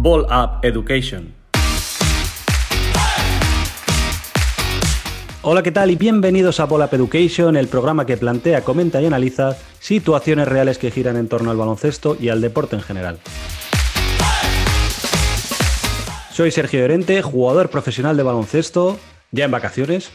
Ball Up Education. Hola, ¿qué tal? Y bienvenidos a Ball Up Education, el programa que plantea, comenta y analiza situaciones reales que giran en torno al baloncesto y al deporte en general. Soy Sergio Llorente, jugador profesional de baloncesto, ya en vacaciones,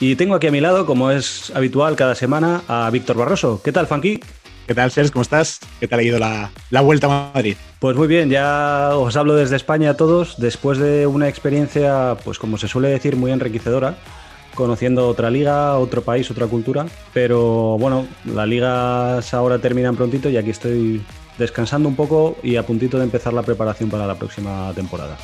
y tengo aquí a mi lado, como es habitual cada semana, a Víctor Barroso. ¿Qué tal, Funky? ¿Qué tal, Sergio? ¿Cómo estás? ¿Qué tal ha ido la, la, vuelta a Madrid? Pues muy bien, ya os hablo desde España a todos, después de una experiencia, pues como se suele decir, muy enriquecedora, conociendo otra liga, otro país, otra cultura. Pero bueno, las ligas ahora terminan prontito y aquí estoy descansando un poco y a puntito de empezar la preparación para la próxima temporada.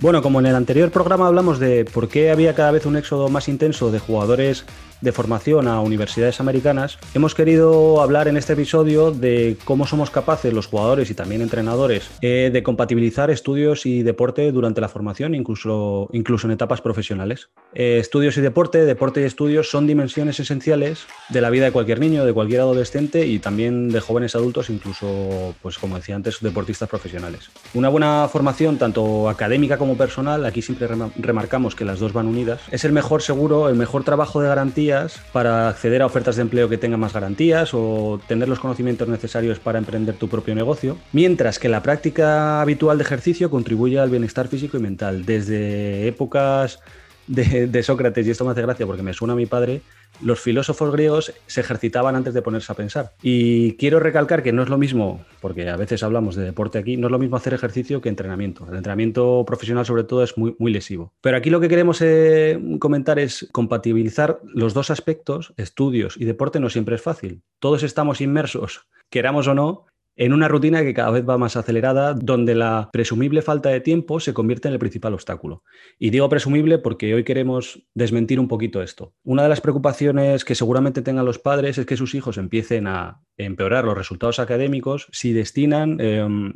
Bueno, como en el anterior programa hablamos de por qué había cada vez un éxodo más intenso de jugadores de formación a universidades americanas, hemos querido hablar en este episodio de cómo somos capaces los jugadores y también entrenadores eh, de compatibilizar estudios y deporte durante la formación, incluso, incluso en etapas profesionales. Eh, estudios y deporte, deporte y estudios son dimensiones esenciales de la vida de cualquier niño, de cualquier adolescente y también de jóvenes adultos, incluso, pues como decía antes, deportistas profesionales. Una buena formación, tanto académica como personal, aquí siempre remarcamos que las dos van unidas, es el mejor seguro, el mejor trabajo de garantía para acceder a ofertas de empleo que tengan más garantías o tener los conocimientos necesarios para emprender tu propio negocio, mientras que la práctica habitual de ejercicio contribuye al bienestar físico y mental. Desde épocas de, de Sócrates, y esto me hace gracia porque me suena a mi padre, los filósofos griegos se ejercitaban antes de ponerse a pensar. Y quiero recalcar que no es lo mismo, porque a veces hablamos de deporte aquí, no es lo mismo hacer ejercicio que entrenamiento. El entrenamiento profesional sobre todo es muy, muy lesivo. Pero aquí lo que queremos eh, comentar es compatibilizar los dos aspectos, estudios y deporte no siempre es fácil. Todos estamos inmersos, queramos o no, en una rutina que cada vez va más acelerada, donde la presumible falta de tiempo se convierte en el principal obstáculo. Y digo presumible porque hoy queremos desmentir un poquito esto. Una de las preocupaciones que seguramente tengan los padres es que sus hijos empiecen a empeorar los resultados académicos si destinan, em,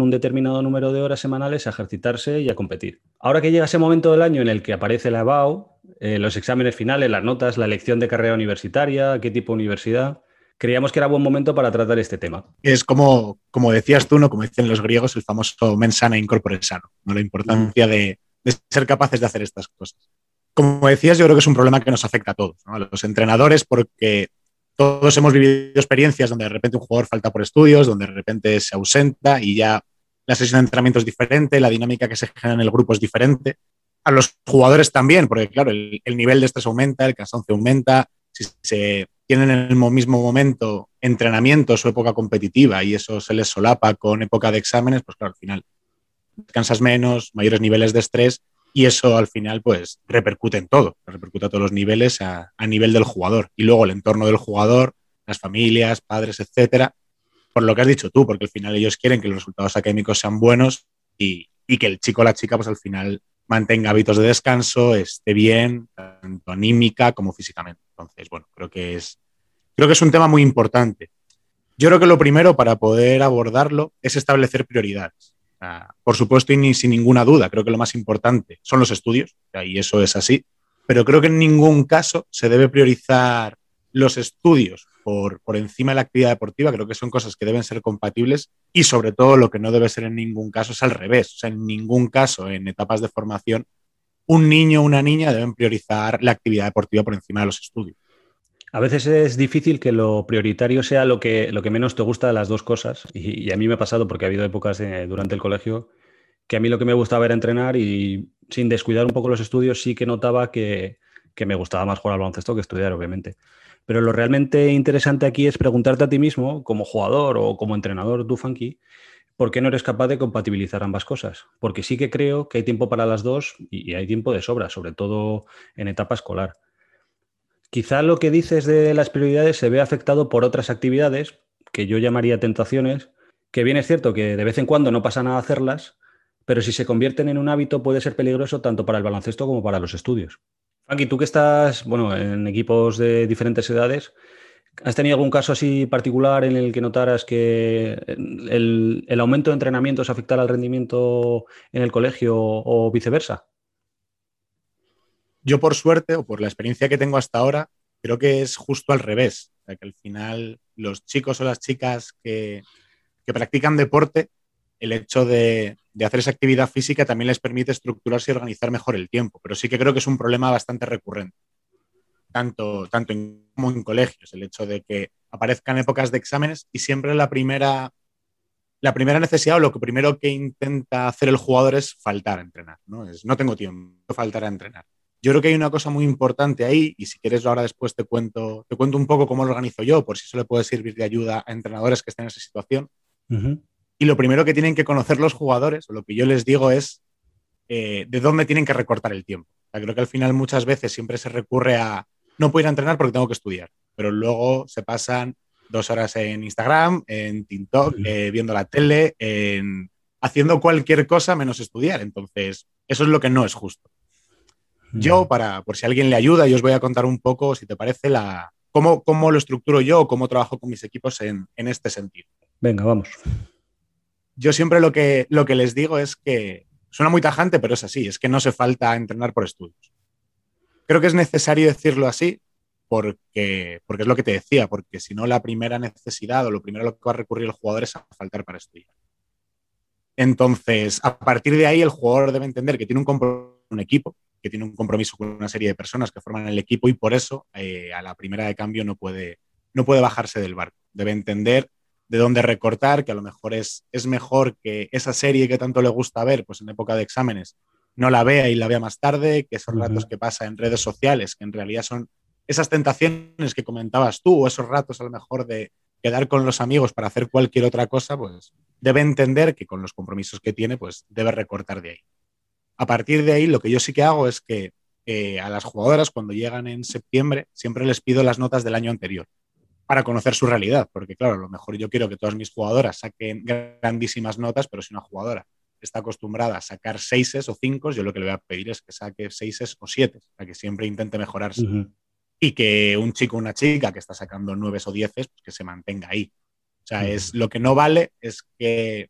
un determinado número de horas semanales a ejercitarse y a competir. Ahora que llega ese momento del año en el que aparece la EBAU, eh, los exámenes finales, las notas, la elección de carrera universitaria, qué tipo de universidad, creíamos que era buen momento para tratar este tema. Es como, como decías tú, ¿no? como dicen los griegos, el famoso mensana incorpore sano, ¿no? la importancia de, de, ser capaces de hacer estas cosas. Como decías, yo creo que es un problema que nos afecta a todos, a los entrenadores, porque todos hemos vivido experiencias donde de repente un jugador falta por estudios, donde de repente se ausenta y ya la sesión de entrenamiento es diferente, la dinámica que se genera en el grupo es diferente. A los jugadores también, porque claro, el, el nivel de estrés aumenta, el cansancio aumenta, si se tienen en el mismo momento entrenamiento, su época competitiva y eso se les solapa con época de exámenes, pues claro, al final descansas menos, mayores niveles de estrés y eso al final pues repercute en todo, repercute a todos los niveles a, a nivel del jugador y luego el entorno del jugador, las familias, padres, etcétera, por lo que has dicho tú, porque al final ellos quieren que los resultados académicos sean buenos y, y que el chico o la chica pues al final mantenga hábitos de descanso, esté bien, tanto anímica como físicamente. Entonces, bueno, creo que es, creo que es un tema muy importante. Yo creo que lo primero para poder abordarlo es establecer prioridades. por supuesto y ni, sin ninguna duda, creo que lo más importante son los estudios, y eso es así, pero creo que en ningún caso se debe priorizar los estudios por, por, encima de la actividad deportiva, creo que son cosas que deben ser compatibles y sobre todo lo que no debe ser en ningún caso es al revés. O sea, en ningún caso en etapas de formación un niño o una niña deben priorizar la actividad deportiva por encima de los estudios. A veces es difícil que lo prioritario sea lo que, lo que menos te gusta de las dos cosas. Y, a mí me ha pasado porque ha habido épocas de, durante el colegio que a mí lo que me gustaba era entrenar y sin descuidar un poco los estudios sí que notaba que, que me gustaba más jugar al baloncesto que estudiar, obviamente. Pero lo realmente interesante aquí es preguntarte a ti mismo, como jugador o como entrenador, tú, Funky, ¿por qué no eres capaz de compatibilizar ambas cosas? Porque sí que creo que hay tiempo para las dos y, hay tiempo de sobra, sobre todo en etapa escolar. Quizá lo que dices de las prioridades se ve afectado por otras actividades que yo llamaría tentaciones, que bien es cierto que de vez en cuando no pasa nada hacerlas, pero si se convierten en un hábito puede ser peligroso tanto para el baloncesto como para los estudios. Funky, tú que estás bueno, en equipos de diferentes edades, ¿Has tenido algún caso así particular en el que notaras que el, aumento de entrenamientos afectara al rendimiento en el colegio o viceversa? Yo, por suerte, o por la experiencia que tengo hasta ahora, creo que es justo al revés. Que al final los chicos o las chicas que, que practican deporte, el hecho de, hacer esa actividad física también les permite estructurarse y organizar mejor el tiempo, pero sí que creo que es un problema bastante recurrente, tanto, tanto en, como en colegios, el hecho de que aparezcan épocas de exámenes y siempre la primera, la primera necesidad o lo que primero que intenta hacer el jugador es faltar a entrenar, ¿no? Es, no tengo tiempo, faltar a entrenar. Yo creo que hay una cosa muy importante ahí y si quieres ahora después te cuento, te cuento un poco cómo lo organizo yo, por si eso le puede servir de ayuda a entrenadores que estén en esa situación. Y lo primero que tienen que conocer los jugadores, o lo que yo les digo es eh, de dónde tienen que recortar el tiempo. creo que al final muchas veces siempre se recurre a no puedo ir a entrenar porque tengo que estudiar, pero luego se pasan dos horas en Instagram, en TikTok, eh, viendo la tele, en, haciendo cualquier cosa menos estudiar. Entonces, eso es lo que no es justo. Yo, para, por si alguien le ayuda, yo os voy a contar un poco, si te parece, la, cómo, cómo lo estructuro yo o cómo trabajo con mis equipos en, en este sentido. Venga, vamos yo siempre lo que, lo que les digo es que suena muy tajante, pero es así, es que no se falta entrenar por estudios. Creo que es necesario decirlo así porque, porque es lo que te decía, porque si no la primera necesidad o lo primero a lo que va a recurrir el jugador es a faltar para estudiar. Entonces, a partir de ahí, el jugador debe entender que tiene un, un equipo, que tiene un compromiso con una serie de personas que forman el equipo y por eso eh, a la primera de cambio no puede, no puede bajarse del barco. Debe entender de dónde recortar, que a lo mejor es, es mejor que esa serie que tanto le gusta ver, pues en época de exámenes, no la vea y la vea más tarde, que esos ratos que pasa en redes sociales, que en realidad son esas tentaciones que comentabas tú, o esos ratos a lo mejor de quedar con los amigos para hacer cualquier otra cosa, pues debe entender que con los compromisos que tiene, pues debe recortar de ahí. A partir de ahí, lo que yo sí que hago es que eh, a las jugadoras, cuando llegan en septiembre, siempre les pido las notas del año anterior para conocer su realidad, porque claro, a lo mejor yo quiero que todas mis jugadoras saquen grandísimas notas, pero si una jugadora está acostumbrada a sacar seises o cinco, yo lo que le voy a pedir es que saque seises o siete, para que siempre intente mejorarse. Y que un chico o una chica que está sacando nueves o dieces, pues que se mantenga ahí. O sea, es, lo que no vale es que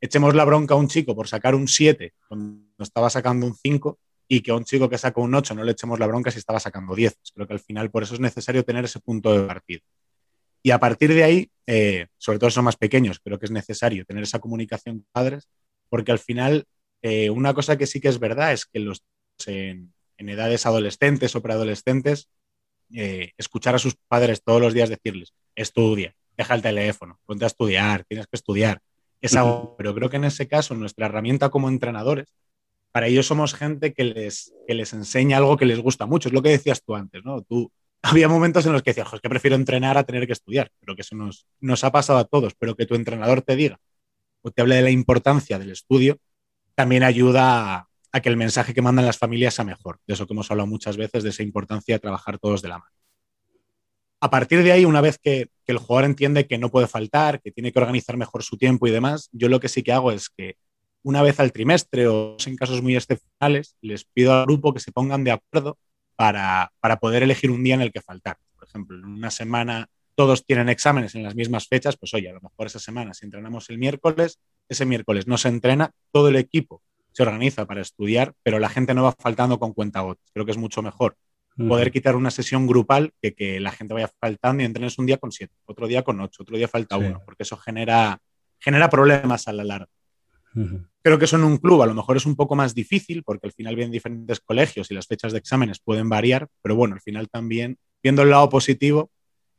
echemos la bronca a un chico por sacar un 7 cuando estaba sacando un 5 y que a un chico que saca un 8 no le echemos la bronca si estaba sacando 10. Creo que al final por eso es necesario tener ese punto de partida. Y a partir de ahí, eh, sobre todo son más pequeños, creo que es necesario tener esa comunicación con padres, porque al final eh, una cosa que sí que es verdad es que los en, edades adolescentes o preadolescentes, eh, escuchar a sus padres todos los días decirles, estudia, deja el teléfono, ponte a estudiar, tienes que estudiar. Es algo, pero creo que en ese caso nuestra herramienta como entrenadores, para ellos somos gente que les, que les enseña algo que les gusta mucho. Es lo que decías tú antes, ¿no? Tú, había momentos en los que decía, es que prefiero entrenar a tener que estudiar, pero que eso nos, nos ha pasado a todos, pero que tu entrenador te diga o te hable de la importancia del estudio, también ayuda a, que el mensaje que mandan las familias sea mejor. De eso que hemos hablado muchas veces, de esa importancia de trabajar todos de la mano. A partir de ahí, una vez que, el jugador entiende que no puede faltar, que tiene que organizar mejor su tiempo y demás, yo lo que sí que hago es que una vez al trimestre o en casos muy excepcionales, les pido al grupo que se pongan de acuerdo para, poder elegir un día en el que faltar. Por ejemplo, en una semana todos tienen exámenes en las mismas fechas, pues oye, a lo mejor esa semana si entrenamos el miércoles, ese miércoles no se entrena, todo el equipo se organiza para estudiar, pero la gente no va faltando con cuenta cuentagotas. Creo que es mucho mejor poder quitar una sesión grupal que que la gente vaya faltando y entrenes un día con siete, otro día con ocho, otro día falta uno, porque eso genera, genera problemas a la larga. Creo que eso en un club a lo mejor es un poco más difícil porque al final vienen diferentes colegios y las fechas de exámenes pueden variar, pero bueno, al final también, viendo el lado positivo,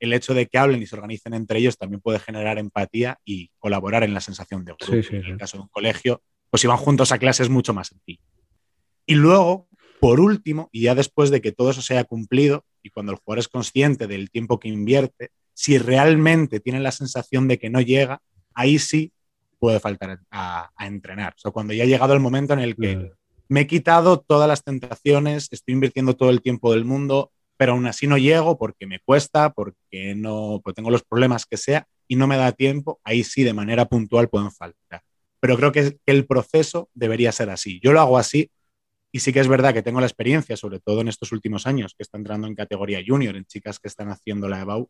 el hecho de que hablen y se organicen entre ellos también puede generar empatía y colaborar en la sensación de grupo. en el caso de un colegio, pues si van juntos a clase es mucho más sencillo. Y luego, por último, y ya después de que todo eso se haya cumplido y cuando el jugador es consciente del tiempo que invierte, si realmente tiene la sensación de que no llega, ahí sí puede faltar a, entrenar. O sea, cuando ya ha llegado el momento en el que me he quitado todas las tentaciones, estoy invirtiendo todo el tiempo del mundo, pero aún así no llego porque me cuesta, porque no pues tengo los problemas que sea y no me da tiempo, ahí sí de manera puntual pueden faltar. Pero creo que, el proceso debería ser así. Yo lo hago así y sí que es verdad que tengo la experiencia, sobre todo en estos últimos años, que está entrando en categoría junior, en chicas que están haciendo la EBAU,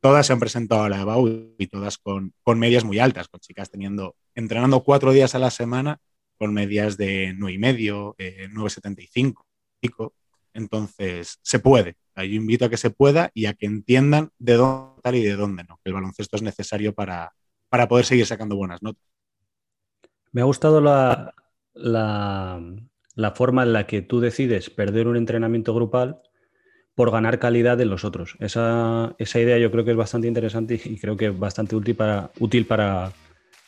todas se han presentado a la EBAU y todas con, con, medias muy altas, con chicas teniendo, entrenando cuatro días a la semana con medias de 9,5, y medio, eh, 9,75. Entonces, se puede. Yo invito a que se pueda y a que entiendan de dónde y de dónde no. El baloncesto es necesario para, para poder seguir sacando buenas notas. Me ha gustado la, la, forma en la que tú decides perder un entrenamiento grupal por ganar calidad en los otros. Esa, idea yo creo que es bastante interesante y, creo que es bastante útil para, útil para,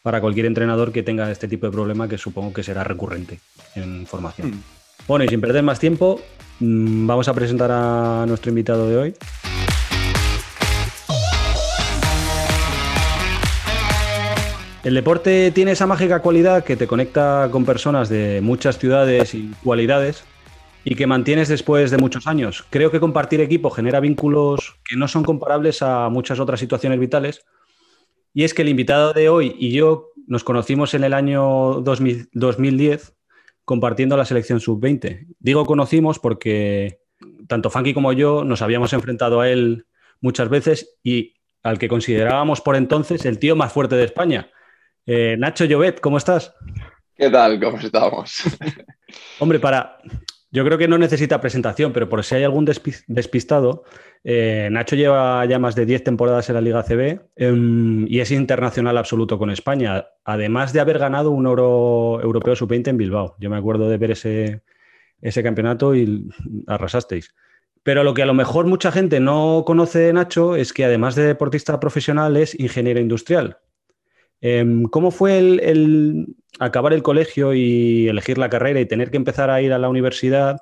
para, cualquier entrenador que tenga este tipo de problema que supongo que será recurrente en formación. Mm. Bueno, y sin perder más tiempo, mm, vamos a presentar a nuestro invitado de hoy. El deporte tiene esa mágica cualidad que te conecta con personas de muchas ciudades y cualidades y que mantienes después de muchos años. Creo que compartir equipo genera vínculos que no son comparables a muchas otras situaciones vitales. Y es que el invitado de hoy y yo nos conocimos en el año 2010 compartiendo la selección sub-20. Digo conocimos porque tanto Funky como yo nos habíamos enfrentado a él muchas veces y al que considerábamos por entonces el tío más fuerte de España. Eh, Nacho Llobet, ¿cómo estás? ¿Qué tal? ¿Cómo estamos? Hombre, para. Yo creo que no necesita presentación, pero por si hay algún despistado, eh, Nacho lleva ya más de 10 temporadas en la Liga CB em, y es internacional absoluto con España, además de haber ganado un oro europeo sub-20 en Bilbao. Yo me acuerdo de ver ese, ese campeonato y arrasasteis. Pero lo que a lo mejor mucha gente no conoce de Nacho es que además de deportista profesional es ingeniero industrial. Em, ¿Cómo fue el, acabar el colegio y elegir la carrera y tener que empezar a ir a la universidad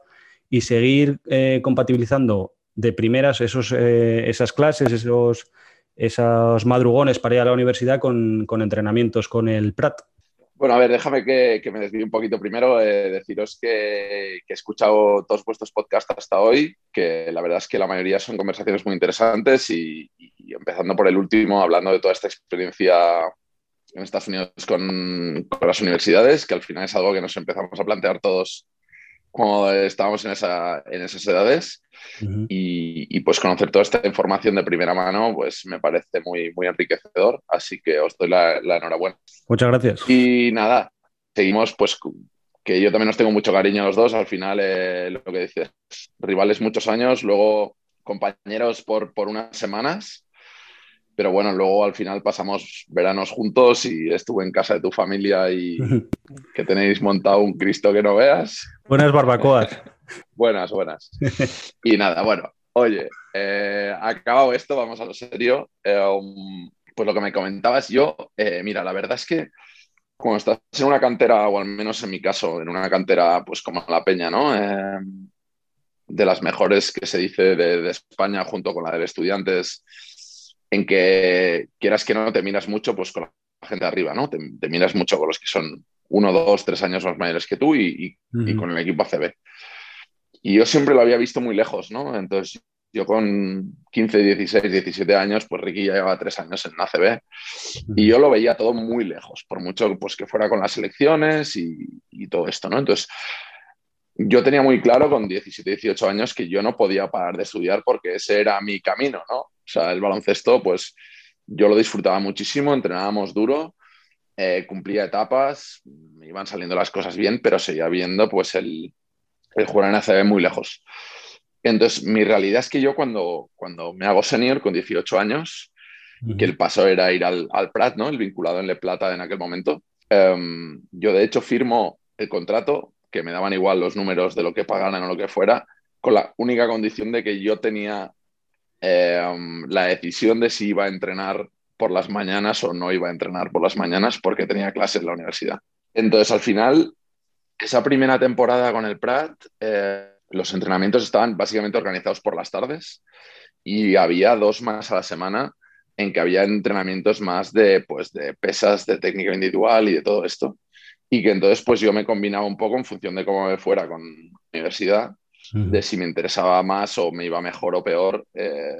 y seguir eh, compatibilizando de primeras esos, eh, esas clases, esos, esos madrugones para ir a la universidad con, entrenamientos con el Prat? Bueno, a ver, déjame que, me desvíe un poquito primero. Eh, deciros que, he escuchado todos vuestros podcasts hasta hoy, que la verdad es que la mayoría son conversaciones muy interesantes y empezando por el último, hablando de toda esta experiencia en Estados Unidos con, las universidades, que al final es algo que nos empezamos a plantear todos cuando estábamos en, esa, en esas edades. y, pues conocer toda esta información de primera mano, pues me parece muy, muy enriquecedor. Así que os doy la, enhorabuena. Muchas gracias. Y nada, seguimos pues que yo también os tengo mucho cariño a los dos. Al final, eh, lo que dices, rivales muchos años, luego compañeros por, por unas semanas pero bueno, luego al final pasamos veranos juntos y estuve en casa de tu familia y que tenéis montado un Cristo que no veas. Buenas barbacoas. buenas, buenas. Y nada, bueno, oye, eh, acabado esto, vamos a lo serio. Eh, pues lo que me comentabas yo, eh, mira, la verdad es que cuando estás en una cantera, o al menos en mi caso, en una cantera pues como la Peña, ¿no? de las mejores que se dice de, de España junto con la de estudiantes en que quieras que no te miras mucho pues con la gente de arriba, ¿no? Te, miras mucho con los que son uno, dos, tres años más mayores que tú y, con el equipo ACB. Y yo siempre lo había visto muy lejos, ¿no? Entonces yo con 15, 16, 17 años, pues Ricky ya llevaba tres años en ACB y yo lo veía todo muy lejos, por mucho pues, que fuera con las elecciones y, y todo esto, ¿no? Entonces yo tenía muy claro con 17, 18 años que yo no podía parar de estudiar porque ese era mi camino, ¿no? O sea, el baloncesto, pues yo lo disfrutaba muchísimo, entrenábamos duro, eh, cumplía etapas, me iban saliendo las cosas bien, pero seguía viendo pues el, el jugar en ACB muy lejos. Entonces, mi realidad es que yo cuando, cuando me hago senior con 18 años, que el paso era ir al, al, Prat, ¿no? El vinculado en Le Plata en aquel momento, em, yo de hecho firmo el contrato que me daban igual los números de lo que pagaran o lo que fuera, con la única condición de que yo tenía em, la decisión de si iba a entrenar por las mañanas o no iba a entrenar por las mañanas porque tenía clases en la universidad. Entonces, al final, esa primera temporada con el Prat, eh, los entrenamientos estaban básicamente organizados por las tardes y había dos más a la semana en que había entrenamientos más de, pues, de pesas, de técnica individual y de todo esto y que entonces pues yo me combinaba un poco en función de cómo me fuera con la universidad, de si me interesaba más o me iba mejor o peor eh,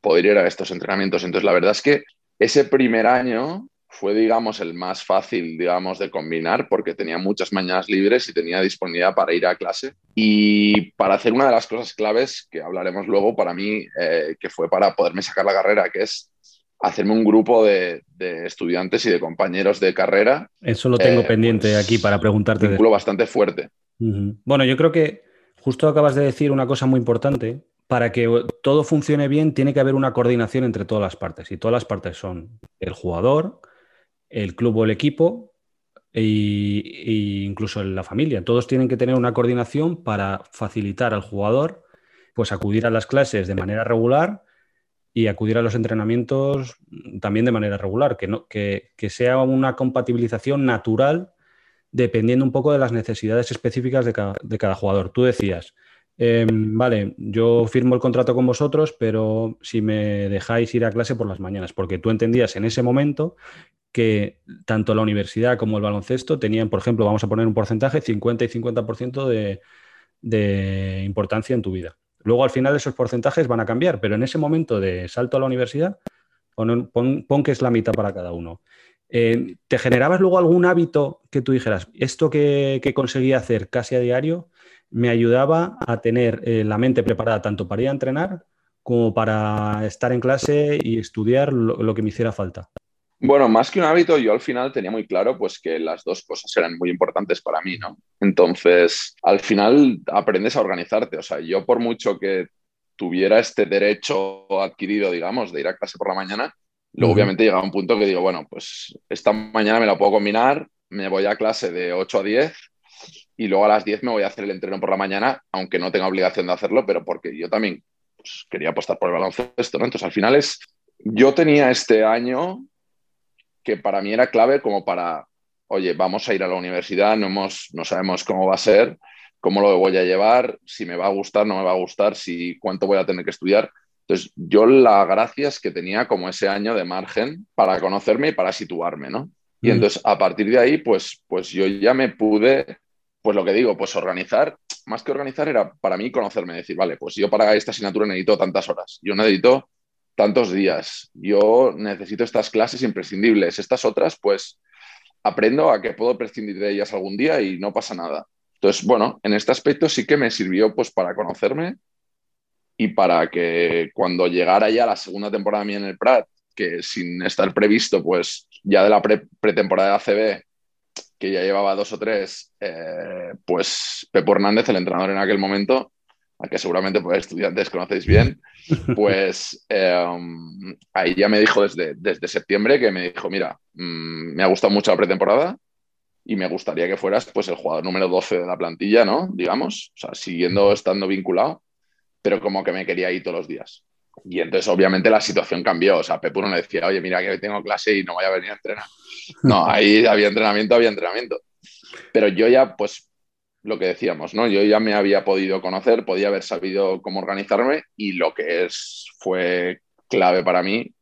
poder ir a estos entrenamientos. Entonces la verdad es que ese primer año fue, digamos, el más fácil, digamos, de combinar porque tenía muchas mañanas libres y tenía disponibilidad para ir a clase. Y para hacer una de las cosas claves que hablaremos luego para mí, eh, que fue para poderme sacar la carrera, que es hacerme un grupo de, estudiantes y de compañeros de carrera. Eso lo tengo eh, pendiente pues, aquí para preguntarte. Un vínculo bastante fuerte. Bueno, yo creo que justo acabas de decir una cosa muy importante, para que todo funcione bien tiene que haber una coordinación entre todas las partes. Y todas las partes son el jugador, el club o el equipo e, incluso la familia. Todos tienen que tener una coordinación para facilitar al jugador pues acudir a las clases de manera regular y acudir a los entrenamientos también de manera regular, que, no, que, sea una compatibilización natural dependiendo un poco de las necesidades específicas de cada, jugador. Tú decías, em, vale, yo firmo el contrato con vosotros, pero si me dejáis ir a clase por las mañanas, porque tú entendías en ese momento que tanto la universidad como el baloncesto tenían, por ejemplo, vamos a poner un porcentaje, 50 y 50% de, de importancia en tu vida. Luego al final esos porcentajes van a cambiar, pero en ese momento de salto a la universidad, pon, que es la mitad para cada uno. Eh, ¿Te generabas luego algún hábito que tú dijeras, esto que, conseguía hacer casi a diario me ayudaba a tener eh, la mente preparada tanto para ir a entrenar como para estar en clase y estudiar lo que me hiciera falta? Bueno, más que un hábito, yo al final tenía muy claro pues que las dos cosas eran muy importantes para mí, ¿no? Entonces, al final aprendes a organizarte. O sea, yo por mucho que tuviera este derecho adquirido, digamos, de ir a clase por la mañana, luego obviamente llegaba un punto que digo, bueno, pues esta mañana me la puedo combinar, me voy a clase de 8 a 10 y luego a las 10 me voy a hacer el entreno por la mañana, aunque no tenga obligación de hacerlo, pero porque yo también pues, quería apostar por el baloncesto, ¿no? Entonces, al final es, yo tenía este año que para mí era clave como para, oye, vamos a ir a la universidad, no, hemos, no sabemos cómo va a ser, cómo lo voy a llevar, si me va a gustar, no me va a gustar, si cuánto voy a tener que estudiar. Entonces, yo la gracia es que tenía como ese año de margen para conocerme y para situarme, ¿no? Y entonces, a partir de ahí, pues, pues yo ya me pude, pues lo que digo, pues organizar, más que organizar era para mí conocerme, decir, vale, pues yo para esta asignatura necesito tantas horas, yo necesito tantos días. Yo necesito estas clases imprescindibles. Estas otras, pues aprendo a que puedo prescindir de ellas algún día y no pasa nada. Entonces, bueno, en este aspecto sí que me sirvió pues para conocerme y para que cuando llegara ya la segunda temporada mía en el Prat, que sin estar previsto, pues ya de la pretemporada de ACB, que ya llevaba dos o tres, eh, pues Pepo Hernández, el entrenador en aquel momento, a que seguramente pues, estudiantes conocéis bien, pues em, ahí ya me dijo desde, desde septiembre que me dijo, mira, mm, me ha gustado mucho la pretemporada y me gustaría que fueras pues el jugador número 12 de la plantilla, ¿no? Digamos, o sea, siguiendo estando vinculado, pero como que me quería ir todos los días. Y entonces obviamente la situación cambió, o sea, Pepu no le decía, oye, mira que hoy tengo clase y no voy a venir a entrenar. No, ahí había entrenamiento, había entrenamiento. Pero yo ya pues lo que decíamos, ¿no? Yo ya me había podido conocer, podía haber sabido cómo organizarme y lo que es, fue clave para mí,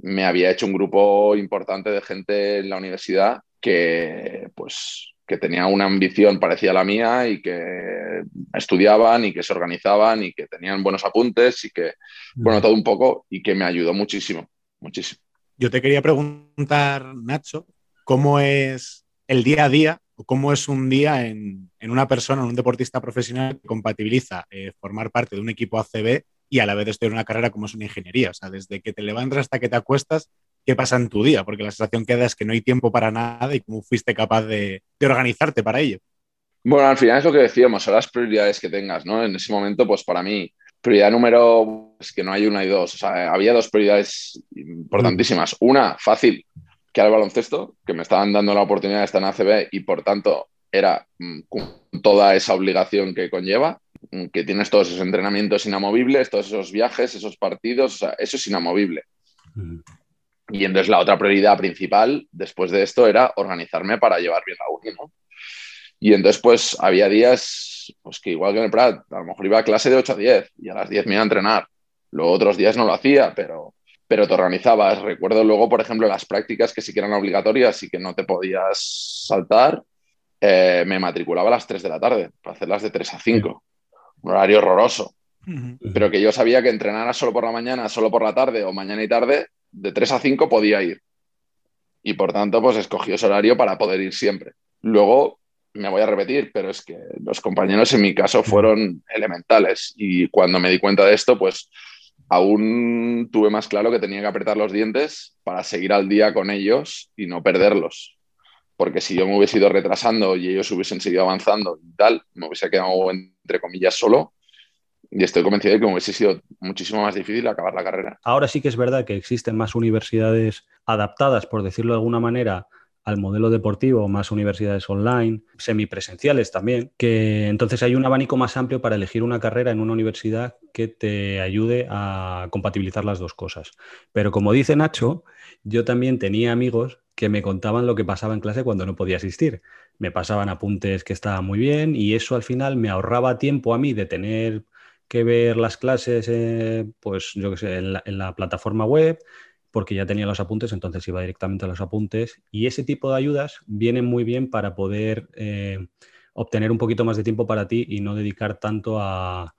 me había hecho un grupo importante de gente en la universidad que, pues, que tenía una ambición parecida a la mía y que estudiaban y que se organizaban y que tenían buenos apuntes y que, bueno, todo un poco y que me ayudó muchísimo, muchísimo. Yo te quería preguntar, Nacho, ¿cómo es el día a día cómo es un día en, una persona, en un deportista profesional que compatibiliza eh, formar parte de un equipo ACB y a la vez estudiar una carrera como es una ingeniería. O sea, desde que te levantas hasta que te acuestas, ¿qué pasa en tu día? Porque la sensación que da es que no hay tiempo para nada y cómo fuiste capaz de, organizarte para ello. Bueno, al final es lo que decíamos, son las prioridades que tengas, ¿no? En ese momento, pues para mí, prioridad número es que no hay una y dos. O sea, había dos prioridades importantísimas. Una, fácil, que al baloncesto, que me estaban dando la oportunidad de estar en ACB y por tanto era mm, toda esa obligación que conlleva, mm, que tienes todos esos entrenamientos inamovibles, todos esos viajes, esos partidos, o sea, eso es inamovible. Y entonces la otra prioridad principal después de esto era organizarme para llevar bien la uni, Y entonces pues había días, pues que igual que en el Prat, a lo mejor iba a clase de 8 a 10 y a las 10 me iba a entrenar. Luego otros días no lo hacía, pero pero te organizabas. Recuerdo luego, por ejemplo, las prácticas que sí que eran obligatorias y que no te podías saltar. Eh, me matriculaba a las 3 de la tarde para hacerlas de 3 a 5. Un horario horroroso. Pero que yo sabía que entrenara solo por la mañana, solo por la tarde o mañana y tarde, de 3 a 5 podía ir. Y por tanto, pues escogí ese horario para poder ir siempre. Luego, me voy a repetir, pero es que los compañeros en mi caso fueron elementales. Y cuando me di cuenta de esto, pues aún tuve más claro que tenía que apretar los dientes para seguir al día con ellos y no perderlos. Porque si yo me hubiese ido retrasando y ellos hubiesen seguido avanzando y tal, me hubiese quedado, entre comillas, solo y estoy convencido de que hubiese sido muchísimo más difícil acabar la carrera. Ahora sí que es verdad que existen más universidades adaptadas, por decirlo de alguna manera, al modelo deportivo, más universidades online, semipresenciales también, que entonces hay un abanico más amplio para elegir una carrera en una universidad que te ayude a compatibilizar las dos cosas. Pero como dice Nacho, yo también tenía amigos que me contaban lo que pasaba en clase cuando no podía asistir. Me pasaban apuntes que estaban muy bien y eso al final me ahorraba tiempo a mí de tener que ver las clases, eh, pues yo que sé, en la plataforma web, porque ya tenía los apuntes, entonces iba directamente a los apuntes. Y ese tipo de ayudas vienen muy bien para poder eh, obtener un poquito más de tiempo para ti y no dedicar tanto a,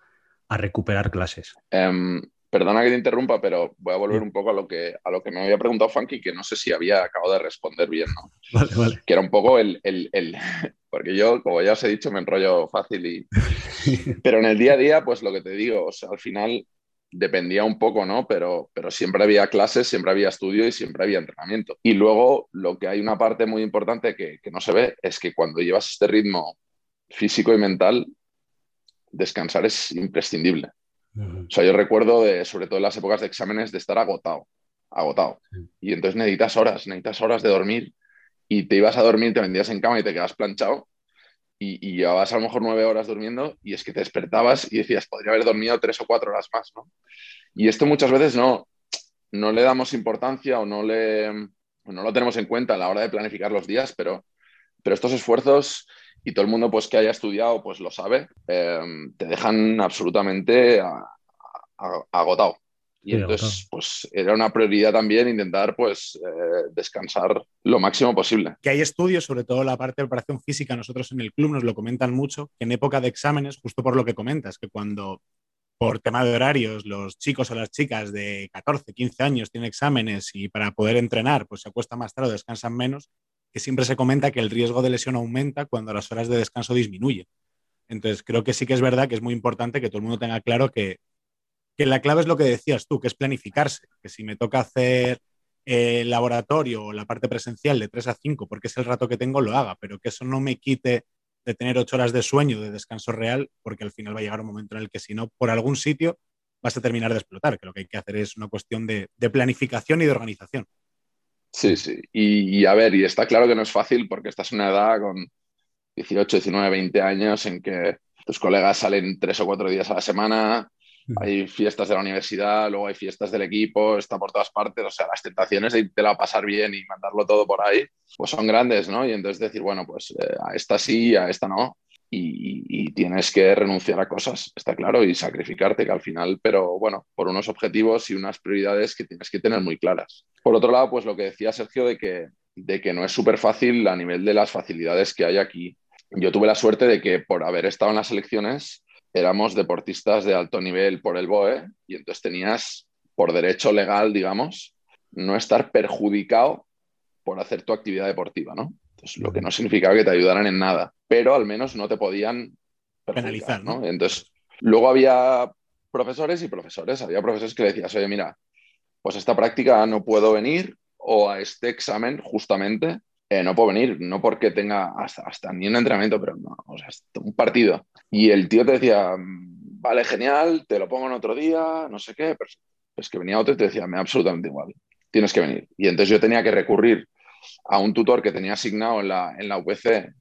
recuperar clases. Em, perdona que te interrumpa, pero voy a volver un poco a lo que, a lo que me había preguntado Funky, que no sé si había acabado de responder bien, ¿no? Vale, vale. Que era un poco el, el, el, Porque yo, como ya os he dicho, me enrollo fácil y... Pero en el día a día, pues lo que te digo, o sea, al final dependía un poco, ¿no? Pero, pero siempre había clases, siempre había estudio y siempre había entrenamiento. Y luego lo que hay una parte muy importante que, no se ve es que cuando llevas este ritmo físico y mental, descansar es imprescindible. O sea, yo recuerdo, de, sobre todo en las épocas de exámenes, de estar agotado, agotado. Y entonces necesitas horas, necesitas horas de dormir y te ibas a dormir, te vendías en cama y te quedas planchado y, y, llevabas a lo mejor nueve horas durmiendo y es que te despertabas y decías, podría haber dormido tres o cuatro horas más, ¿no? Y esto muchas veces no, no le damos importancia o no, le, no lo tenemos en cuenta a la hora de planificar los días, pero, pero estos esfuerzos y todo el mundo pues, que haya estudiado pues lo sabe, eh, te dejan absolutamente agotado. Y entonces, pues era una prioridad también intentar, pues, eh, descansar lo máximo posible. Que hay estudios, sobre todo la parte de preparación física, nosotros en el club nos lo comentan mucho, que en época de exámenes, justo por lo que comentas, que cuando por tema de horarios los chicos o las chicas de 14, 15 años tienen exámenes y para poder entrenar, pues se acuesta más tarde o descansan menos, que siempre se comenta que el riesgo de lesión aumenta cuando las horas de descanso disminuyen. Entonces, creo que sí que es verdad que es muy importante que todo el mundo tenga claro que que la clave es lo que decías tú, que es planificarse, que si me toca hacer el laboratorio o la parte presencial de 3 a 5, porque es el rato que tengo, lo haga, pero que eso no me quite de tener 8 horas de sueño, de descanso real, porque al final va a llegar un momento en el que si no, por algún sitio vas a terminar de explotar, que lo que hay que hacer es una cuestión de, planificación y de organización. Sí, sí. Y, y, a ver, y está claro que no es fácil porque estás en una edad con 18, 19, 20 años en que tus colegas salen tres o cuatro días a la semana, hay fiestas de la universidad, luego hay fiestas del equipo, está por todas partes. O sea, las tentaciones de irte a pasar bien y mandarlo todo por ahí, pues son grandes, ¿no? Y entonces decir, bueno, pues eh, a esta sí, a esta no. Y, tienes que renunciar a cosas, está claro, y sacrificarte, que al final, pero bueno, por unos objetivos y unas prioridades que tienes que tener muy claras. Por otro lado, pues lo que decía Sergio de que, de que no es súper fácil a nivel de las facilidades que hay aquí. Yo tuve la suerte de que por haber estado en las elecciones, éramos deportistas de alto nivel por el BOE y entonces tenías, por derecho legal, digamos, no estar perjudicado por hacer tu actividad deportiva, ¿no? Entonces, lo que no significaba que te ayudaran en nada, pero al menos no te podían penalizar, ¿no? Entonces, luego había profesores y profesores, había profesores que le decías, oye, mira, pues a esta práctica no puedo venir o a este examen justamente eh, no puedo venir, no porque tenga hasta, ni un entrenamiento, pero no, o sea, un partido. Y el tío te decía, vale, genial, te lo pongo en otro día, no sé qué, pero es que venía otro y te decía, me da absolutamente igual, tienes que venir. Y entonces yo tenía que recurrir a un tutor que tenía asignado en la, en la UPC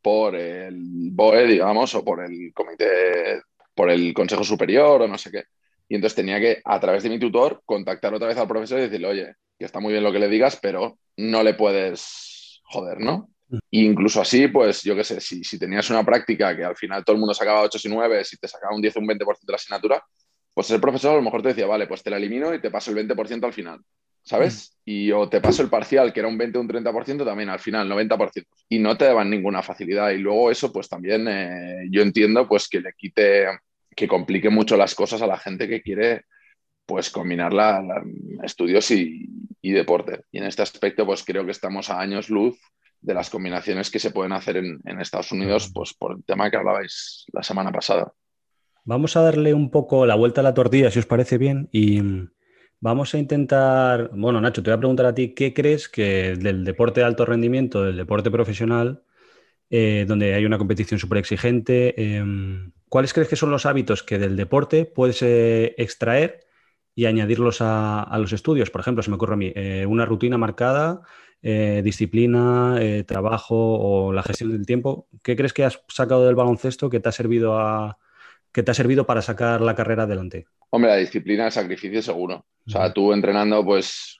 por el BOE, digamos, o por el comité, por el Consejo Superior o no sé qué. Y entonces tenía que, a través de mi tutor, contactar otra vez al profesor y decirle, oye, que está muy bien lo que le digas, pero no le puedes joder, ¿no? Mm. incluso así, pues yo qué sé, si, si, tenías una práctica que al final todo el mundo sacaba 8 y 9, si te sacaba un 10 o un 20% de la asignatura, pues el profesor a lo mejor te decía, vale, pues te la elimino y te paso el 20% al final, ¿sabes? Mm. Y o te paso el parcial, que era un 20 o un 30% también al final, 90%. Y no te daban ninguna facilidad. Y luego eso, pues también eh, yo entiendo pues que le quite, que complique mucho las cosas a la gente que quiere pues combinar la, estudios y, deporte. Y en este aspecto, pues creo que estamos a años luz de las combinaciones que se pueden hacer en, Estados Unidos, pues por el tema que hablabais la semana pasada. Vamos a darle un poco la vuelta a la tortilla, si os parece bien, y vamos a intentar, bueno, Nacho, te voy a preguntar a ti, ¿qué crees que del deporte de alto rendimiento, del deporte profesional, eh, donde hay una competición súper exigente, em, ¿cuáles crees que son los hábitos que del deporte puedes eh, extraer y añadirlos a, los estudios? Por ejemplo, se me ocurre a mí, eh, una rutina marcada, eh, disciplina, trabajo o la gestión del tiempo. ¿Qué crees que has sacado del baloncesto que te ha servido a, que te ha servido para sacar la carrera adelante? Hombre, la disciplina, el sacrificio seguro. O sea, tú entrenando, pues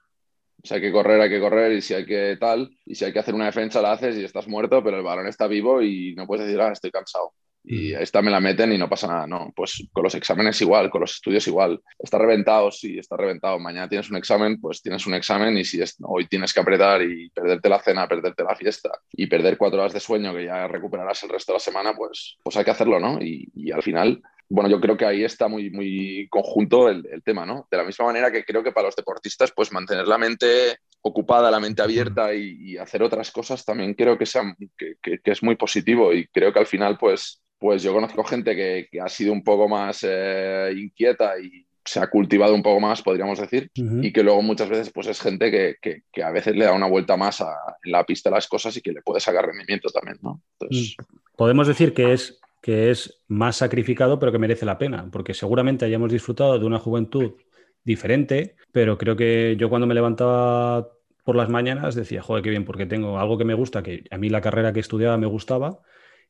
si hay que correr, hay que correr, y si hay que tal, y si hay que hacer una defensa, la haces y estás muerto, pero el balón está vivo y no puedes decir, ah, estoy cansado. Y esta me la meten y no pasa nada, no. Pues con los exámenes igual, con los estudios igual. Está reventado, sí, está reventado. Mañana tienes un examen, pues tienes un examen y si hoy tienes que apretar y perderte la cena, perderte la fiesta y perder cuatro horas de sueño que ya recuperarás el resto de la semana, pues, pues hay que hacerlo, ¿no? Y, y al final bueno, yo creo que ahí está muy, muy conjunto el, tema, ¿no? De la misma manera que creo que para los deportistas, pues mantener la mente ocupada, la mente abierta y, hacer otras cosas también creo que, es muy positivo y creo que al final, pues, pues yo conozco gente que, ha sido un poco más eh, inquieta y se ha cultivado un poco más, podríamos decir, y que luego muchas veces pues es gente que, a veces le da una vuelta más a, en la pista a las cosas y que le puede sacar rendimiento también, ¿no? Entonces... Mm. Podemos decir que es que es más sacrificado, pero que merece la pena, porque seguramente hayamos disfrutado de una juventud diferente, pero creo que yo cuando me levantaba por las mañanas decía, joder, qué bien, porque tengo algo que me gusta, que a mí la carrera que estudiaba me gustaba,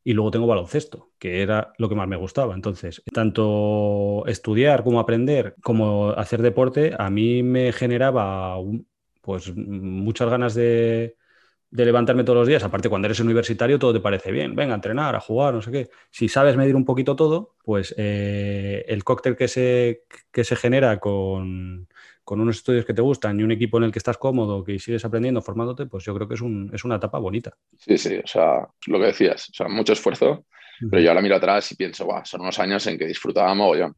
y luego tengo baloncesto, que era lo que más me gustaba. Entonces, tanto estudiar como aprender, como hacer deporte, a mí me generaba pues muchas ganas de, levantarme todos los días, aparte cuando eres universitario todo te parece bien, venga a entrenar, a jugar, no sé qué. Si sabes medir un poquito todo, pues eh, el cóctel que se, que se genera con, unos estudios que te gustan y un equipo en el que estás cómodo, que sigues aprendiendo, formándote, pues yo creo que es, un, es una etapa bonita. Sí, sí, o sea, lo que decías, o sea, mucho esfuerzo, pero yo ahora miro atrás y pienso, wow, son unos años en que disfrutábamos yo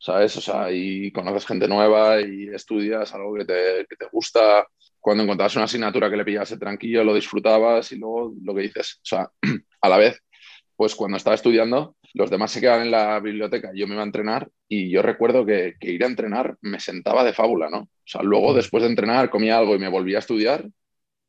¿Sabes? O sea, y conoces gente nueva y estudias algo que te, que te gusta, cuando encontrabas una asignatura que le pillase tranquilo, lo disfrutabas y luego lo que dices, o sea, a la vez, pues cuando estaba estudiando, los demás se quedaban en la biblioteca, yo me iba a entrenar y yo recuerdo que, ir a entrenar me sentaba de fábula, ¿no? O sea, luego después de entrenar comía algo y me volvía a estudiar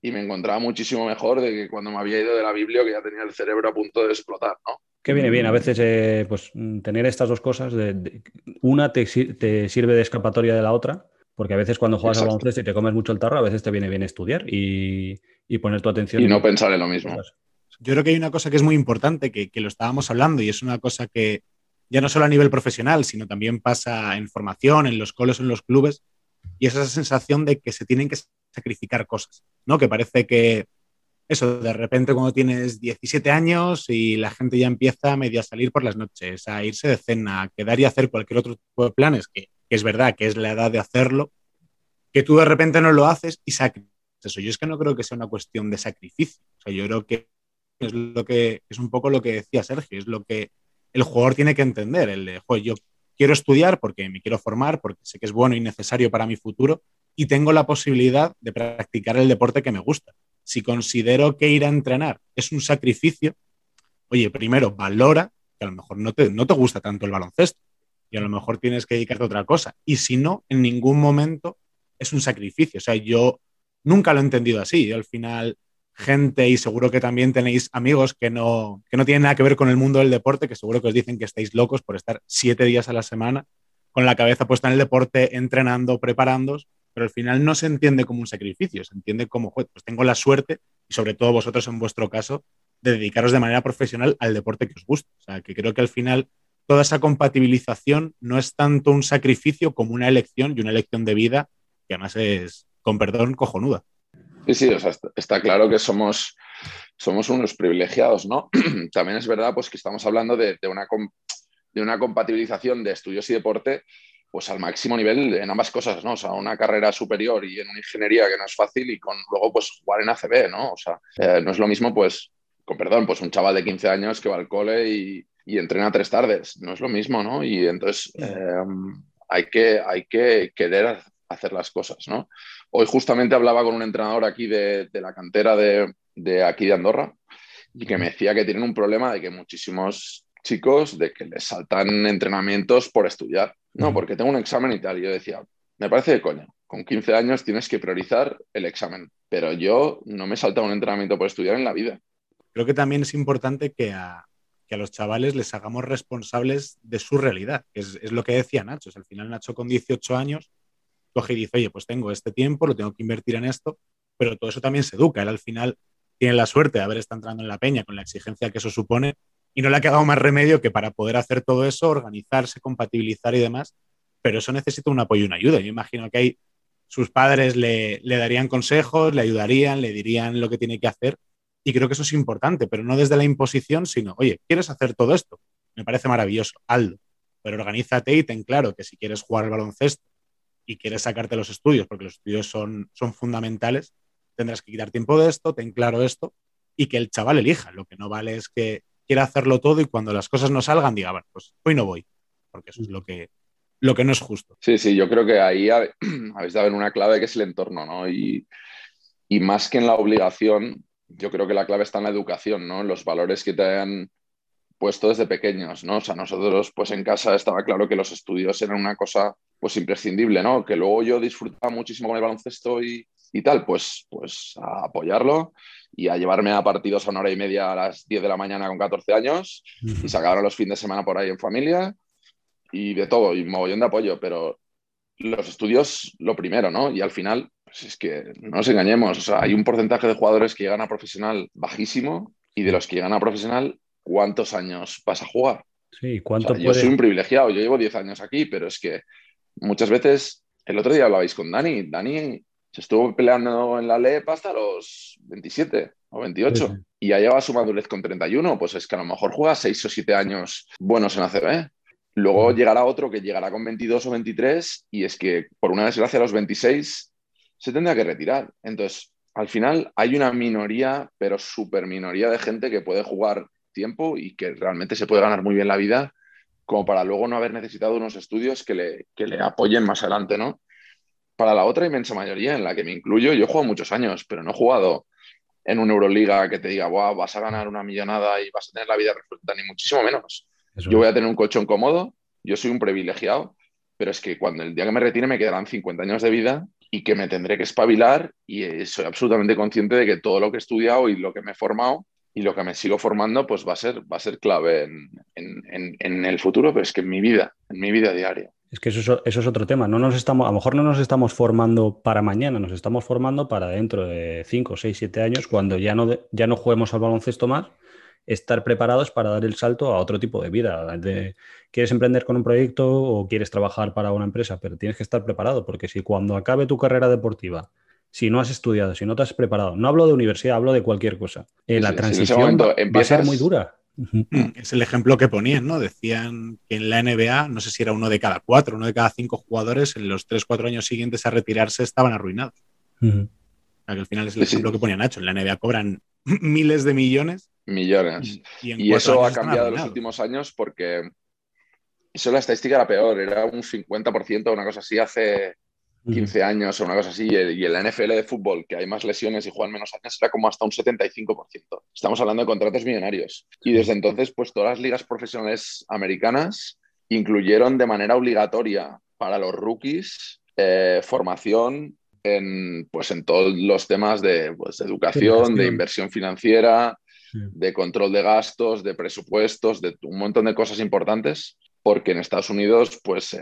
y me encontraba muchísimo mejor de que cuando me había ido de la biblia que ya tenía el cerebro a punto de explotar, ¿no? Que viene bien, a veces eh, pues tener estas dos cosas, de, una te, te sirve de escapatoria de la otra porque a veces cuando juegas a baloncesto y te comes mucho el tarro, a veces te viene bien estudiar y, poner tu atención. Y no pensar en lo mismo. Yo creo que hay una cosa que es muy importante, que, lo estábamos hablando, y es una cosa que ya no solo a nivel profesional, sino también pasa en formación, en los colos, en los clubes, y es esa sensación de que se tienen que sacrificar cosas, ¿no? Que parece que eso, de repente cuando tienes 17 años y la gente ya empieza a medio a salir por las noches, a irse de cena, a quedar y hacer cualquier otro tipo de planes que que es verdad que es la edad de hacerlo, que tú de repente no lo haces y sacrificas eso. Yo es que no creo que sea una cuestión de sacrificio. O sea, yo creo que es lo que es un poco lo que decía Sergio, es lo que el jugador tiene que entender, el de, yo quiero estudiar porque me quiero formar, porque sé que es bueno y necesario para mi futuro y tengo la posibilidad de practicar el deporte que me gusta. Si considero que ir a entrenar es un sacrificio, oye, primero valora que a lo mejor no te, no te gusta tanto el baloncesto y a lo mejor tienes que dedicarte a otra cosa. Y si no, en ningún momento es un sacrificio. O sea, yo nunca lo he entendido así. Yo al final, gente, y seguro que también tenéis amigos que no, que no tienen nada que ver con el mundo del deporte, que seguro que os dicen que estáis locos por estar siete días a la semana con la cabeza puesta en el deporte, entrenando, preparándos, pero al final no se entiende como un sacrificio, se entiende como, pues tengo la suerte, y sobre todo vosotros en vuestro caso, de dedicaros de manera profesional al deporte que os gusta. O sea, que creo que al final toda esa compatibilización no es tanto un sacrificio como una elección y una elección de vida que además es, con perdón, cojonuda. Sí, sí, o sea, está, claro que somos, somos unos privilegiados, ¿no? También es verdad pues, que estamos hablando de, una, de una compatibilización de estudios y deporte pues al máximo nivel en ambas cosas, ¿no? O sea, una carrera superior y en una ingeniería que no es fácil y con luego pues jugar en ACB, ¿no? O sea, eh, no es lo mismo pues, con perdón, pues un chaval de 15 años que va al cole y, y entrena tres tardes. No es lo mismo, ¿no? Y entonces em, hay, que, hay que querer hacer las cosas, ¿no? Hoy justamente hablaba con un entrenador aquí de, la cantera de, de, aquí de Andorra y que me decía que tienen un problema de que muchísimos chicos de que les saltan entrenamientos por estudiar, ¿no? Porque tengo un examen y tal. Y yo decía, me parece de coña, con 15 años tienes que priorizar el examen, pero yo no me he saltado un entrenamiento por estudiar en la vida. Creo que también es importante que a, que a los chavales les hagamos responsables de su realidad, que es, lo que decía Nacho. al final Nacho con 18 años y dice, oye, pues tengo este tiempo, lo tengo que invertir en esto, pero todo eso también se educa. Él al final tiene la suerte de haber estado entrando en la peña con la exigencia que eso supone y no le ha quedado más remedio que para poder hacer todo eso, organizarse, compatibilizar y demás, pero eso necesita un apoyo y una ayuda. Yo imagino que hay sus padres le, le darían consejos, le ayudarían, le dirían lo que tiene que hacer y creo que eso es importante, pero no desde la imposición, sino, oye, ¿quieres hacer todo esto? Me parece maravilloso, hazlo. Pero organízate y ten claro que si quieres jugar al baloncesto y quieres sacarte los estudios, porque los estudios son, son fundamentales, tendrás que quitar tiempo de esto, ten claro esto y que el chaval elija. Lo que no vale es que quiera hacerlo todo y cuando las cosas no salgan diga, bueno, pues hoy no voy, porque eso es lo que, lo que no es justo. Sí, sí, yo creo que ahí habéis dado una clave que es el entorno, ¿no? Y, y más que en la obligación, yo creo que la clave está en la educación, ¿no? Los valores que te han puesto desde pequeños, ¿no? O sea, nosotros, pues en casa estaba claro que los estudios eran una cosa, pues imprescindible, ¿no? Que luego yo disfrutaba muchísimo con el baloncesto y, y tal, pues, pues a apoyarlo y a llevarme a partidos a una hora y media a las 10 de la mañana con 14 años y sacar los fines de semana por ahí en familia y de todo, y mogollón de apoyo, pero los estudios lo primero, ¿no? Y al final pues es que no nos engañemos, o sea, hay un porcentaje de jugadores que llegan a profesional bajísimo y de los que llegan a profesional, ¿cuántos años vas a jugar? Sí, ¿cuánto Yo soy un privilegiado, yo llevo 10 años aquí, pero es que muchas veces, el otro día hablabais con Dani, Dani se estuvo peleando en la LEP hasta los 27 o 28 y ya lleva su madurez con 31, pues es que a lo mejor juega 6 o 7 años buenos en ACB. Luego llegará otro que llegará con 22 o 23 y es que por una desgracia a los 26 se tendrá que retirar. Entonces, al final hay una minoría, pero súper minoría de gente que puede jugar tiempo y que realmente se puede ganar muy bien la vida, como para luego no haber necesitado unos estudios que le, le apoyen más adelante, ¿no? Para la otra inmensa mayoría, en la que me incluyo, yo he jugado muchos años, pero no he jugado en una Euroliga que te diga, vas a ganar una millonada y vas a tener la vida resuelta, ni muchísimo menos. yo voy a tener un colchón cómodo, yo soy un privilegiado, pero es que cuando el día que me retire me quedarán 50 años de vida y que me tendré que espabilar y soy absolutamente consciente de que todo lo que he estudiado y lo que me he formado y lo que me sigo formando pues va a ser, va a ser clave en, el futuro, pero es que en mi vida, en mi vida diaria. Es que eso, eso, es otro tema. No nos estamos, a lo mejor no nos estamos formando para mañana, nos estamos formando para dentro de 5, 6, 7 años, cuando ya no, ya no juguemos al baloncesto más, estar preparados para dar el salto a otro tipo de vida. De, quieres emprender con un proyecto o quieres trabajar para una empresa, pero tienes que estar preparado, porque si cuando acabe tu carrera deportiva, si no has estudiado, si no te has preparado, no hablo de universidad, hablo de cualquier cosa, eh, la transición va, a ser muy dura. Mm, es el ejemplo que ponían, ¿no? Decían que en la NBA, no sé si era uno de cada cuatro, uno de cada cinco jugadores, en los tres, cuatro años siguientes a retirarse estaban arruinados. que al final es el ejemplo que ponía Nacho. En la NBA cobran miles de millones. Millones. Y, eso ha cambiado en los últimos años porque eso la estadística era peor, era un 50%, una cosa así, hace 15 años o una cosa así. Y en la NFL de fútbol, que hay más lesiones y juegan menos años, era como hasta un 75%. Estamos hablando de contratos millonarios. Y desde entonces, pues todas las ligas profesionales americanas incluyeron de manera obligatoria para los rookies eh, formación en, pues en todos los temas de, pues, educación, de inversión financiera, de control de gastos, de presupuestos, de un montón de cosas importantes, porque en Estados Unidos pues eh,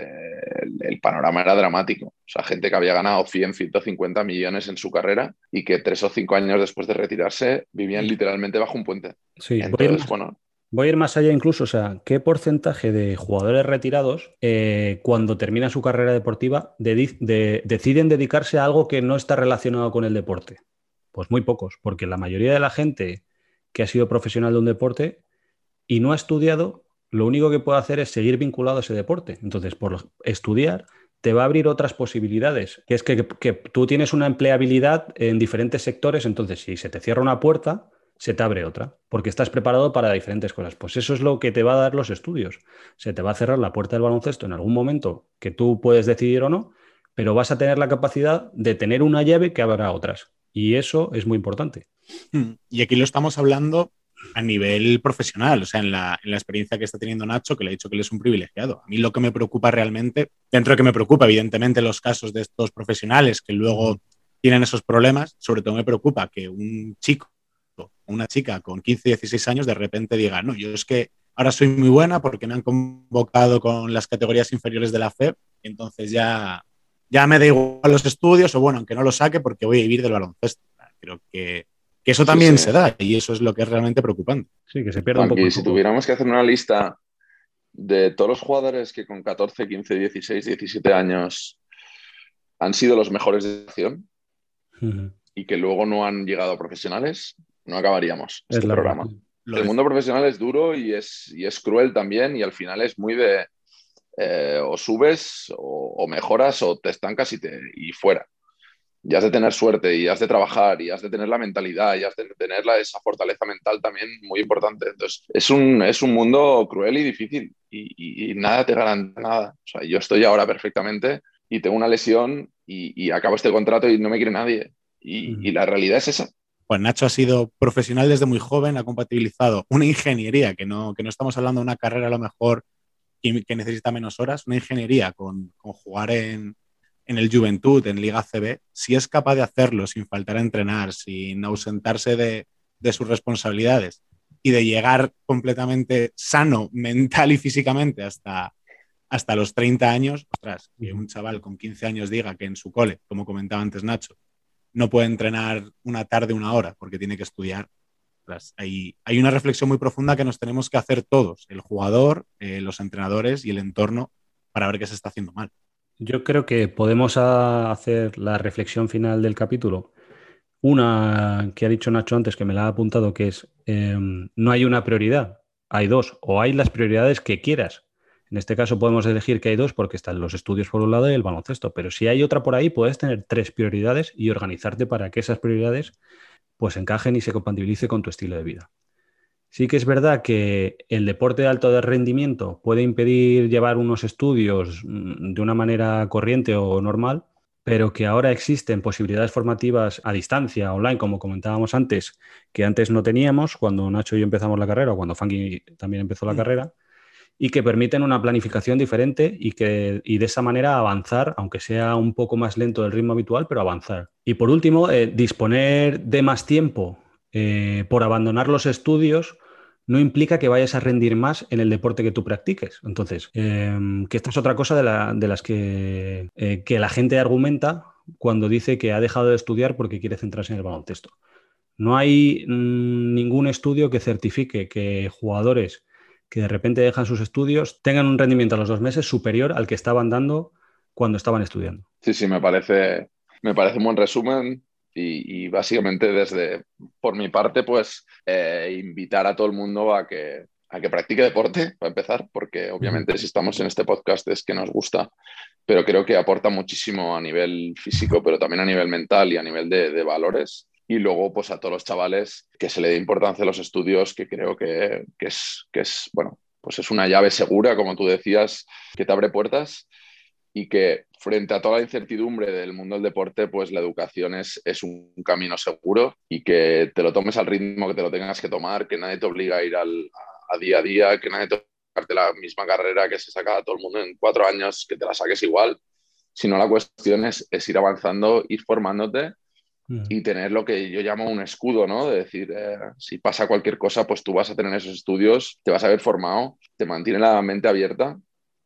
el, panorama era dramático. O sea, gente que había ganado 100, 150 millones en su carrera y que tres o cinco años después de retirarse vivían literalmente bajo un puente. Sí, Entonces, bueno, Voy a ir más allá incluso, o sea, ¿qué porcentaje de jugadores retirados eh, cuando terminan su carrera deportiva deciden dedicarse a algo que no está relacionado con el deporte? Pues muy pocos, porque la mayoría de la gente que ha sido profesional de un deporte y no ha estudiado, lo único que puede hacer es seguir vinculado a ese deporte. Entonces, por estudiar, te va a abrir otras posibilidades, que es que, que tú tienes una empleabilidad en diferentes sectores, entonces si se te cierra una puerta, se te abre otra, porque estás preparado para diferentes cosas. Pues eso es lo que te va a dar los estudios. Se te va a cerrar la puerta del baloncesto en algún momento que tú puedes decidir o no, pero vas a tener la capacidad de tener una llave que abra otras. Y eso es muy importante. Hmm. Y aquí lo estamos hablando a nivel profesional, o sea, en la, en la, experiencia que está teniendo Nacho, que le ha dicho que él es un privilegiado. A mí lo que me preocupa realmente, dentro de que me preocupa evidentemente los casos de estos profesionales que luego tienen esos problemas, sobre todo me preocupa que un chico una chica con 15, 16 años de repente diga, no, yo es que ahora soy muy buena porque me han convocado con las categorías inferiores de la FEP y entonces ya, ya me da igual los estudios o bueno, aunque no lo saque porque voy a vivir del baloncesto. Creo que, eso también se da y eso es lo que es realmente preocupante. Sí, que se pierda un poco. si tuviéramos que hacer una lista de todos los jugadores que con 14, 15, 16, 17 años han sido los mejores de acción y que luego no han llegado a profesionales, no acabaríamos es este programa. El mundo profesional es duro y es, y es cruel también y al final es muy de eh, o subes o, mejoras o te estancas y, te, y fuera. Y has de tener suerte y has de trabajar y has de tener la mentalidad y has de tener esa fortaleza mental también muy importante. Entonces, es un, es un mundo cruel y difícil y, nada te garantiza nada. O sea, yo estoy ahora perfectamente y tengo una lesión y, acabo este contrato y no me quiere nadie. Y, la realidad es esa. Pues Nacho ha sido profesional desde muy joven, ha compatibilizado una ingeniería, que no, que no estamos hablando de una carrera a lo mejor que, necesita menos horas, una ingeniería con, jugar en, el Juventud, en Liga CB, si es capaz de hacerlo sin faltar a entrenar, sin ausentarse de, de sus responsabilidades y de llegar completamente sano mental y físicamente hasta, hasta los 30 años, ostras, que un chaval con 15 años diga que en su cole, como comentaba antes Nacho, no puede entrenar una tarde, una hora, porque tiene que estudiar. Hay, hay una reflexión muy profunda que nos tenemos que hacer todos, el jugador, eh, los entrenadores y el entorno, para ver qué se está haciendo mal. Yo creo que podemos hacer la reflexión final del capítulo. Una que ha dicho Nacho antes, que me la ha apuntado, que es, em, no hay una prioridad, hay dos, o hay las prioridades que quieras, en este caso podemos elegir que hay dos porque están los estudios por un lado y el baloncesto, pero si hay otra por ahí, puedes tener tres prioridades y organizarte para que esas prioridades pues encajen y se compatibilice con tu estilo de vida. Sí que es verdad que el deporte de alto rendimiento puede impedir llevar unos estudios mm, de una manera corriente o normal, pero que ahora existen posibilidades formativas a distancia, online, como comentábamos antes, que antes no teníamos cuando Nacho y yo empezamos la carrera o cuando Funky también empezó la mm. carrera y que permiten una planificación diferente y, que, de esa manera avanzar, aunque sea un poco más lento del ritmo habitual, pero avanzar. Y por último, eh, disponer de más tiempo eh, por abandonar los estudios no implica que vayas a rendir más en el deporte que tú practiques. Entonces, em, que esta es otra cosa de, las que, eh, que la gente argumenta cuando dice que ha dejado de estudiar porque quiere centrarse en el baloncesto. No hay mm, ningún estudio que certifique que jugadores que de repente dejan sus estudios tengan un rendimiento a los dos meses superior al que estaban dando cuando estaban estudiando. Sí, sí, me parece, me parece un buen resumen y, básicamente desde, por mi parte, pues eh, invitar a todo el mundo a que, a que practique deporte, para empezar, porque obviamente si estamos en este podcast es que nos gusta, pero creo que aporta muchísimo a nivel físico, pero también a nivel mental y a nivel de, de valores y luego pues a todos los chavales que se le dé importancia a los estudios, que creo que, es, que es, bueno, pues es una llave segura, como tú decías, que te abre puertas y que frente a toda la incertidumbre del mundo del deporte, pues la educación es, es un camino seguro y que te lo tomes al ritmo que te lo tengas que tomar, que nadie te obliga a ir al, a, día a día, que nadie te de la misma carrera que se saca a todo el mundo en cuatro años, que te la saques igual, sino la cuestión es, es ir avanzando, ir formándote y tener lo que yo llamo un escudo, ¿no? De decir, eh, si pasa cualquier cosa, pues tú vas a tener esos estudios, te vas a ver formado, te mantiene la mente abierta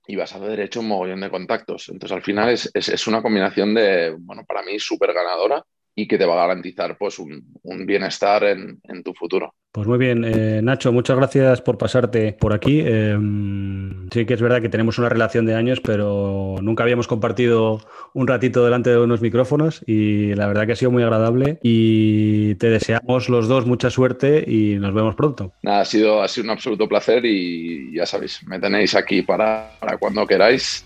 y vas a tener hecho un mogollón de contactos. Entonces, al final es, es, es una combinación de, bueno, para mí súper ganadora y que te va a garantizar pues un, bienestar en, tu futuro. Pues muy bien, eh, Nacho, muchas gracias por pasarte por aquí. Em, sí que es verdad que tenemos una relación de años, pero nunca habíamos compartido un ratito delante de unos micrófonos y la verdad que ha sido muy agradable y te deseamos los dos mucha suerte y nos vemos pronto. Nada, ha sido, ha sido un absoluto placer y ya sabéis, me tenéis aquí para, para cuando queráis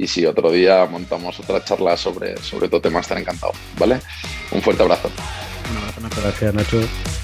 y si otro día montamos otra charla sobre, sobre todo tema, estaré encantado, ¿vale? Un fuerte abrazo. Un abrazo, Gracias, Nacho.